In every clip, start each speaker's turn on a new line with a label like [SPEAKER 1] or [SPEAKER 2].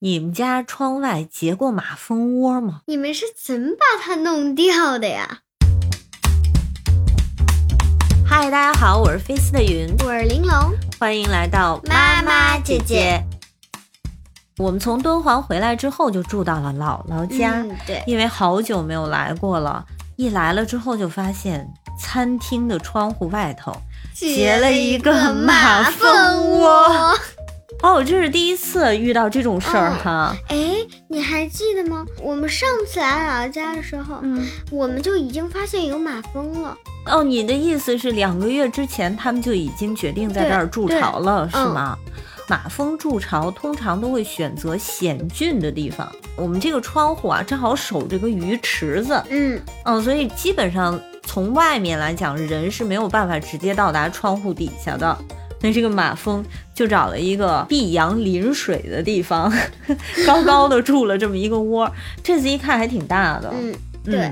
[SPEAKER 1] 你们家窗外结过马蜂窝吗？
[SPEAKER 2] 你们是怎么把它弄掉的呀？
[SPEAKER 1] 嗨，大家好，我是菲斯的云，
[SPEAKER 2] 我是玲珑，
[SPEAKER 1] 欢迎来到
[SPEAKER 2] 妈妈姐姐。
[SPEAKER 1] 我们从敦煌回来之后，就住到了姥姥家，
[SPEAKER 2] 嗯，对，
[SPEAKER 1] 因为好久没有来过了。一来了之后，就发现餐厅的窗户外头结了一个马蜂窝。哦，这是第一次遇到这种事儿哈。
[SPEAKER 2] 哎，你还记得吗？我们上次来姥姥家的时候，
[SPEAKER 1] 嗯，
[SPEAKER 2] 我们就已经发现有马蜂了。
[SPEAKER 1] 哦，你的意思是两个月之前他们就已经决定在这儿筑巢了，是吗？马蜂筑巢通常都会选择险峻的地方。我们这个窗户啊，正好守着个鱼池子，
[SPEAKER 2] 嗯
[SPEAKER 1] 嗯，所以基本上从外面来讲，人是没有办法直接到达窗户底下的。那这个马蜂就找了一个避阳临水的地方，高高的筑了这么一个窝。这次一看还挺大的，
[SPEAKER 2] 嗯，对。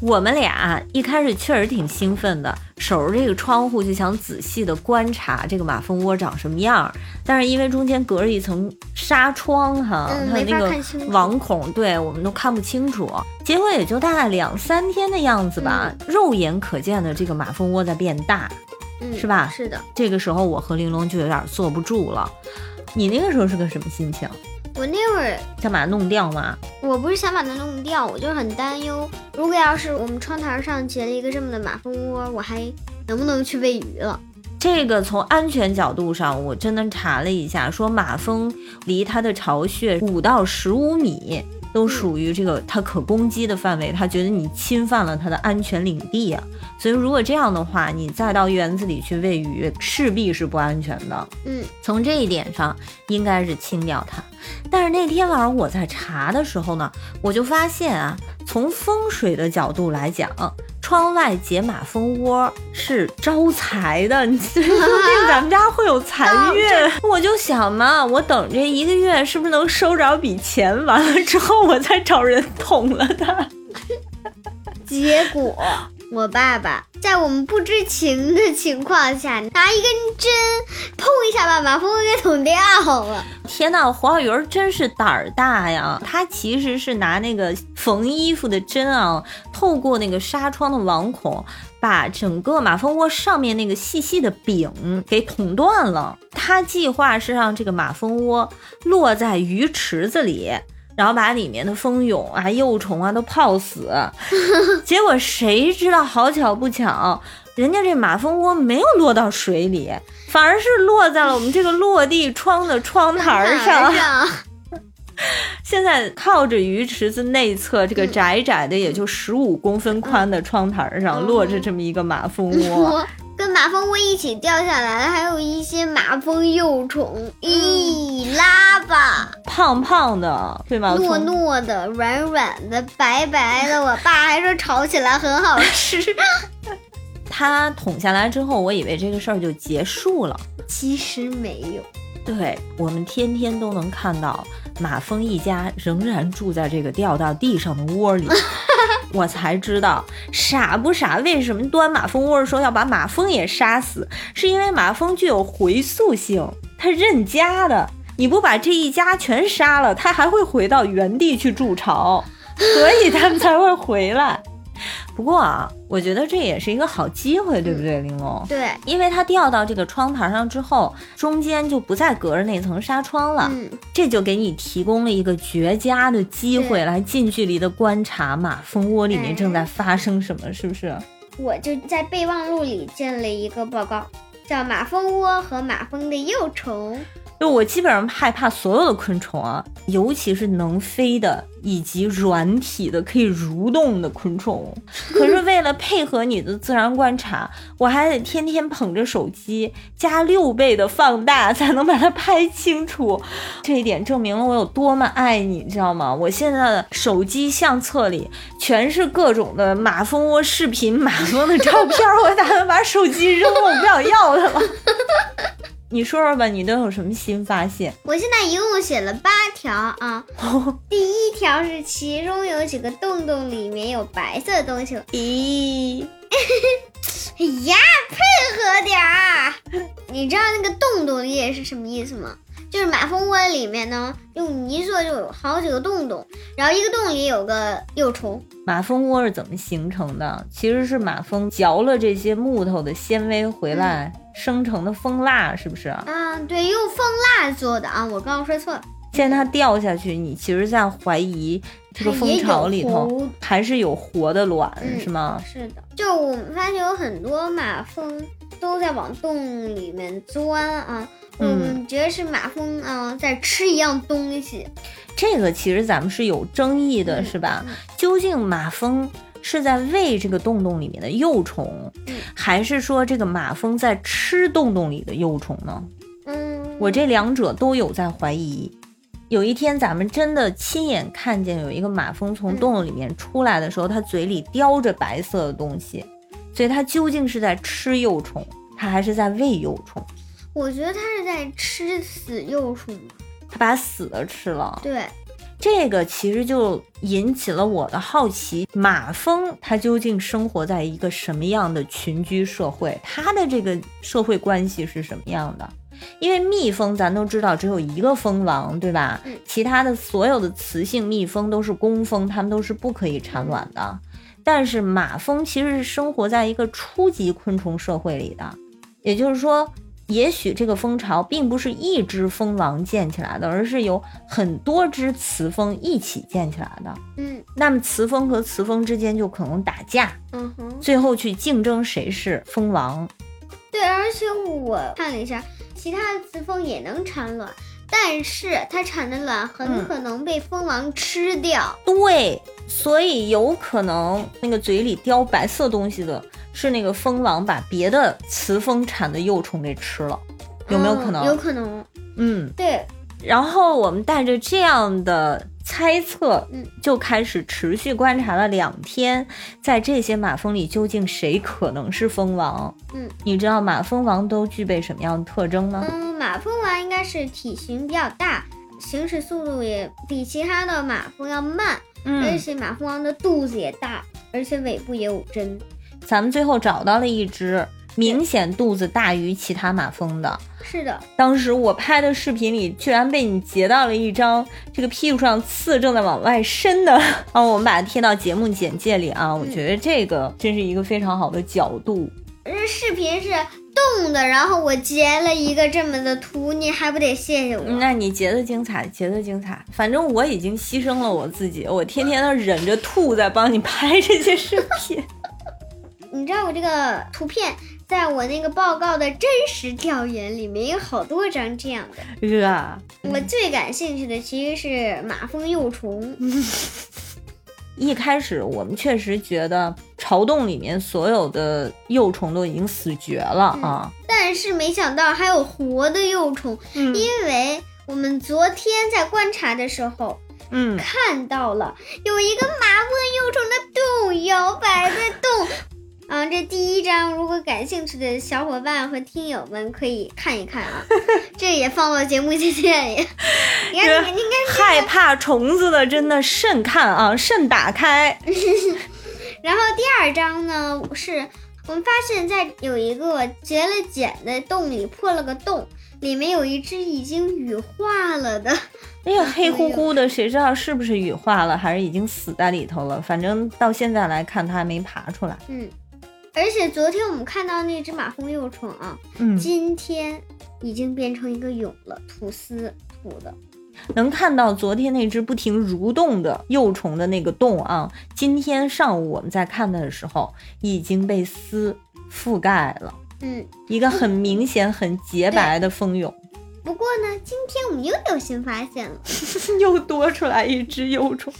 [SPEAKER 1] 我们俩一开始确实挺兴奋的，守着这个窗户就想仔细的观察这个马蜂窝长什么样。但是因为中间隔着一层纱窗，哈，
[SPEAKER 2] 嗯
[SPEAKER 1] 它那个网孔，对我们都看不清楚。结果也就大概两三天的样子吧，肉眼可见的这个马蜂窝在变大。
[SPEAKER 2] 嗯，
[SPEAKER 1] 是吧
[SPEAKER 2] 是的，
[SPEAKER 1] 这个时候我和玲珑就有点坐不住了。你那个时候是个什么心情？
[SPEAKER 2] 我那会儿
[SPEAKER 1] 想把它弄掉吗？
[SPEAKER 2] 我不是想把它弄掉，我就是很担忧，如果要是我们窗台上结了一个这么的马蜂窝，我还能不能去喂鱼了？
[SPEAKER 1] 这个从安全角度上，我真的查了一下，说马蜂离它的巢穴五到十五米都属于这个它可攻击的范围，它觉得你侵犯了它的安全领地啊。所以如果这样的话，你再到园子里去喂鱼，势必是不安全的。
[SPEAKER 2] 嗯，
[SPEAKER 1] 从这一点上，应该是清掉它。但是那天晚上我在查的时候呢，我就发现啊，从风水的角度来讲，窗外解马蜂窝是招财的，你说不定咱们家会有财运。我就想嘛，我等这一个月是不是能收着笔钱？完了之后我再找人捅了他。
[SPEAKER 2] 结果我爸爸在我们不知情的情况下，拿一根针，碰一下把马蜂窝给捅掉了。
[SPEAKER 1] 天呐，黄小鱼儿真是胆儿大呀！他其实是拿那个缝衣服的针啊，透过那个纱窗的网孔，把整个马蜂窝上面那个细细的柄给捅断了。他计划是让这个马蜂窝落在鱼池子里。然后把里面的蜂蛹啊、幼虫啊都泡死，结果谁知道好巧不巧，人家这马蜂窝没有落到水里，反而是落在了我们这个落地窗的窗台 上。现在靠着鱼池子内侧这个窄窄的，也就十五公分宽的窗台上，
[SPEAKER 2] 嗯
[SPEAKER 1] 落着这么一个马蜂窝。
[SPEAKER 2] 马蜂窝一起掉下来了，还有一些马蜂幼虫，咦，拉吧，
[SPEAKER 1] 胖胖的，对吗？
[SPEAKER 2] 糯糯的、软软的、白白的。我爸还说炒起来很好吃，
[SPEAKER 1] 他捅下来之后，我以为这个事儿就结束了。
[SPEAKER 2] 其实没有。
[SPEAKER 1] 对我们天天都能看到马蜂一家仍然住在这个掉到地上的窝里，我才知道傻不傻？为什么端马蜂窝的时候要把马蜂也杀死？是因为马蜂具有回溯性，它认家的。你不把这一家全杀了，它还会回到原地去筑巢，所以它们才会回来。不过啊，我觉得这也是一个好机会，对不对，玲珑？
[SPEAKER 2] 对，
[SPEAKER 1] 因为它掉到这个窗台上之后，中间就不再隔着那层纱窗了，
[SPEAKER 2] 嗯，
[SPEAKER 1] 这就给你提供了一个绝佳的机会，来近距离的观察马蜂窝里面正在发生什么，是不是？
[SPEAKER 2] 我就在备忘录里建了一个报告，叫《马蜂窝和马蜂的幼虫》。
[SPEAKER 1] 就我基本上害怕所有的昆虫啊，尤其是能飞的以及软体的可以蠕动的昆虫。可是为了配合你的自然观察，我还得天天捧着手机加六倍的放大，才能把它拍清楚。这一点证明了我有多么爱你，知道吗？我现在的手机相册里全是各种的马蜂窝视频、马蜂的照片，我打算把手机扔了，我不想要它了。你说说吧，你都有什么新发现？
[SPEAKER 2] 我现在一共写了八条啊。第一条是其中有几个洞洞里面有白色的东西。
[SPEAKER 1] 咦，
[SPEAKER 2] 哎呀，配合点儿！你知道那个洞洞里也是什么意思吗？就是马蜂窝里面呢，用泥做就有好几个洞洞，然后一个洞里有个幼虫。
[SPEAKER 1] 马蜂窝是怎么形成的？其实是马蜂嚼了这些木头的纤维回来生成的蜂蜡，是不是？
[SPEAKER 2] 啊，对，用蜂蜡做的啊，我刚刚说错了。
[SPEAKER 1] 现在它掉下去，你其实在怀疑这个蜂巢里头还是有活的卵，是吗？
[SPEAKER 2] 是的，就我们发现有很多马蜂都在往洞里面钻啊，我们觉得是马蜂啊在吃一样东西。
[SPEAKER 1] 这个其实咱们是有争议的，是吧？究竟马蜂是在喂这个洞洞里面的幼虫，还是说这个马蜂在吃洞洞里的幼虫呢？
[SPEAKER 2] 嗯，
[SPEAKER 1] 我这两者都有在怀疑。有一天，咱们真的亲眼看见有一个马蜂从洞里面出来的时候，它嘴里叼着白色的东西，所以它究竟是在吃幼虫，它还是在喂幼虫？
[SPEAKER 2] 我觉得它是在吃死幼虫，
[SPEAKER 1] 它把死的吃了。
[SPEAKER 2] 对，
[SPEAKER 1] 这个其实就引起了我的好奇：马蜂它究竟生活在一个什么样的群居社会？它的这个社会关系是什么样的？因为蜜蜂咱都知道只有一个蜂王，对吧？其他的所有的雌性蜜蜂都是工蜂，它们都是不可以产卵的。但是马蜂其实是生活在一个初级昆虫社会里的，也就是说，也许这个蜂巢并不是一只蜂王建起来的，而是有很多只雌蜂一起建起来的。
[SPEAKER 2] 嗯，
[SPEAKER 1] 那么雌蜂和雌蜂之间就可能打架，
[SPEAKER 2] 嗯哼，
[SPEAKER 1] 最后去竞争谁是蜂王。
[SPEAKER 2] 对，而且我看了一下。其他的雌蜂也能产卵，但是它产的卵很可能被蜂王吃掉。
[SPEAKER 1] 对，所以有可能那个嘴里叼白色东西的是那个蜂王把别的雌蜂产的幼虫给吃了，有没有可能？
[SPEAKER 2] 有可能。
[SPEAKER 1] 嗯，
[SPEAKER 2] 对。
[SPEAKER 1] 然后我们带着这样的。猜测，
[SPEAKER 2] 嗯，
[SPEAKER 1] 就开始持续观察了两天，在这些马蜂里，究竟谁可能是蜂王？
[SPEAKER 2] 嗯，
[SPEAKER 1] 你知道马蜂王都具备什么样的特征吗？
[SPEAKER 2] 嗯，马蜂王应该是体型比较大，行驶速度也比其他的马蜂要慢，
[SPEAKER 1] 嗯，
[SPEAKER 2] 而且马蜂王的肚子也大，而且尾部也有针。
[SPEAKER 1] 咱们最后找到了一只。明显肚子大于其他马蜂的，
[SPEAKER 2] 是的。
[SPEAKER 1] 当时我拍的视频里，居然被你截到了一张这个屁股上刺正在往外伸的啊！我们把它贴到节目简介里啊！我觉得这个真是一个非常好的角度。
[SPEAKER 2] 这视频是动的，然后我截了一个这么的图，你还不得谢谢我？
[SPEAKER 1] 那你截的精彩，截的精彩。反正我已经牺牲了我自己，我天天的忍着吐在帮你拍这些视频。
[SPEAKER 2] 你知道我这个图片？在我那个报告的真实调研里面有好多张这样
[SPEAKER 1] 的。啊，
[SPEAKER 2] 我最感兴趣的其实是马蜂幼虫。
[SPEAKER 1] 一开始我们确实觉得巢洞里面所有的幼虫都已经死绝了啊，
[SPEAKER 2] 但是没想到还有活的幼虫。
[SPEAKER 1] 因
[SPEAKER 2] 为我们昨天在观察的时候，
[SPEAKER 1] 嗯，
[SPEAKER 2] 看到了有一个马蜂幼虫的洞摇摆在动。啊，这第一章，如果感兴趣的小伙伴和听友们可以看一看啊，这也放到节目简介里。你看，你看，
[SPEAKER 1] 害怕虫子的真的慎看啊，慎打开。
[SPEAKER 2] 然后第二章呢，是我们发现，在有一个结了茧的洞里破了个洞，里面有一只已经羽化了的。
[SPEAKER 1] 哎呀，黑乎乎的，谁知道是不是羽化了，还是已经死在里头了？反正到现在来看，它还没爬出来。
[SPEAKER 2] 嗯。而且昨天我们看到那只马蜂幼虫啊，
[SPEAKER 1] 嗯，
[SPEAKER 2] 今天已经变成一个蛹了，吐丝吐的，
[SPEAKER 1] 能看到昨天那只不停蠕动的幼虫的那个洞啊，今天上午我们在看它的时候已经被丝覆盖了，
[SPEAKER 2] 嗯，
[SPEAKER 1] 一个很明显很洁白的蜂蛹。
[SPEAKER 2] 不过呢，今天我们又有新发现了，
[SPEAKER 1] 又多出来一只幼虫。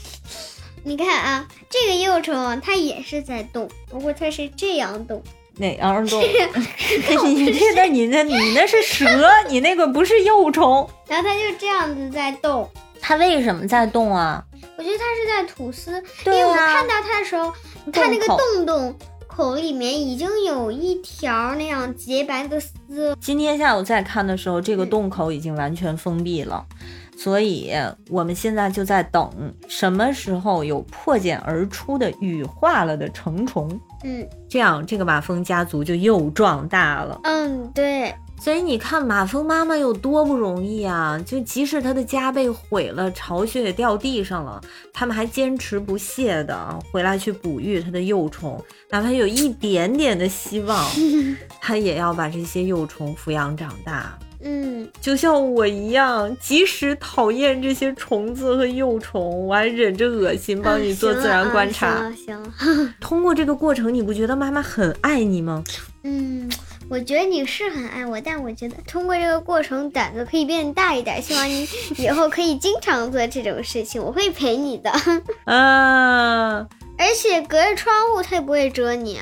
[SPEAKER 2] 你看啊，这个幼虫它也是在动，不过它是这样动。
[SPEAKER 1] 哪样动？你这个你那你那是蛇，你那个不是幼虫。
[SPEAKER 2] 然后它就这样子在动。
[SPEAKER 1] 它为什么在动啊？
[SPEAKER 2] 我觉得它是在吐丝。
[SPEAKER 1] 对啊。
[SPEAKER 2] 因为我看到它的时候，你看那个洞洞口里面已经有一条那样洁白的丝。
[SPEAKER 1] 今天下午再看的时候，这个洞口已经完全封闭了。所以我们现在就在等什么时候有破茧而出的羽化了的成虫，
[SPEAKER 2] 嗯，
[SPEAKER 1] 这样这个马蜂家族就又壮大了。
[SPEAKER 2] 嗯，对。
[SPEAKER 1] 所以你看马蜂妈妈有多不容易啊！就即使它的家被毁了，巢穴也掉地上了，它们还坚持不懈的回来去哺育它的幼虫，哪怕有一点点的希望，它也要把这些幼虫抚养长大。
[SPEAKER 2] 嗯，
[SPEAKER 1] 就像我一样，即使讨厌这些虫子和幼虫，我还忍着恶心帮你做自然观察。
[SPEAKER 2] 行了行了，行 了
[SPEAKER 1] 通过这个过程，你不觉得妈妈很爱你吗？
[SPEAKER 2] 嗯，我觉得你是很爱我，但我觉得通过这个过程，胆子可以变大一点。希望你 以后可以经常做这种事情，我会陪你的。
[SPEAKER 1] 啊，
[SPEAKER 2] 而且隔着窗户，它也不会蛰你，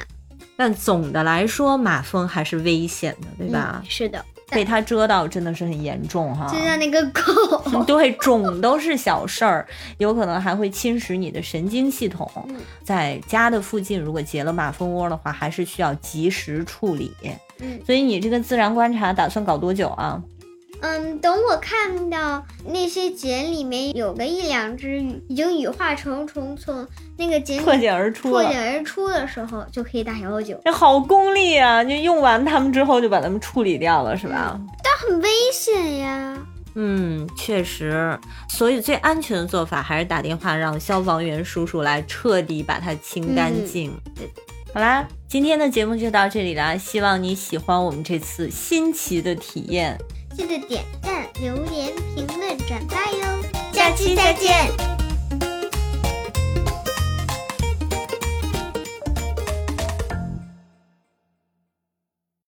[SPEAKER 1] 但总的来说，马蜂还是危险的，对吧？
[SPEAKER 2] 嗯是的，
[SPEAKER 1] 被它蛰到真的是很严重哈。
[SPEAKER 2] 就像那个狗。
[SPEAKER 1] 对，肿都是小事儿，有可能还会侵蚀你的神经系统。
[SPEAKER 2] 嗯
[SPEAKER 1] 在家的附近，如果结了马蜂窝的话，还是需要及时处理。
[SPEAKER 2] 嗯
[SPEAKER 1] 所以你这个自然观察打算搞多久啊？
[SPEAKER 2] 嗯，等我看到那些茧里面有个一两只羽已经羽化成虫从那个茧里
[SPEAKER 1] 破茧而出，
[SPEAKER 2] 破茧而出的时候，就可以打幺幺九。
[SPEAKER 1] 这好功利啊！就用完它们之后就把它们处理掉了，是吧？
[SPEAKER 2] 但很危险呀。
[SPEAKER 1] 嗯，确实，所以最安全的做法还是打电话让消防员叔叔来彻底把它清干净。
[SPEAKER 2] 对
[SPEAKER 1] 好啦，今天的节目就到这里啦，希望你喜欢我们这次新奇的体验。
[SPEAKER 2] 记得点赞、留言、评论、转发哟！下期再见。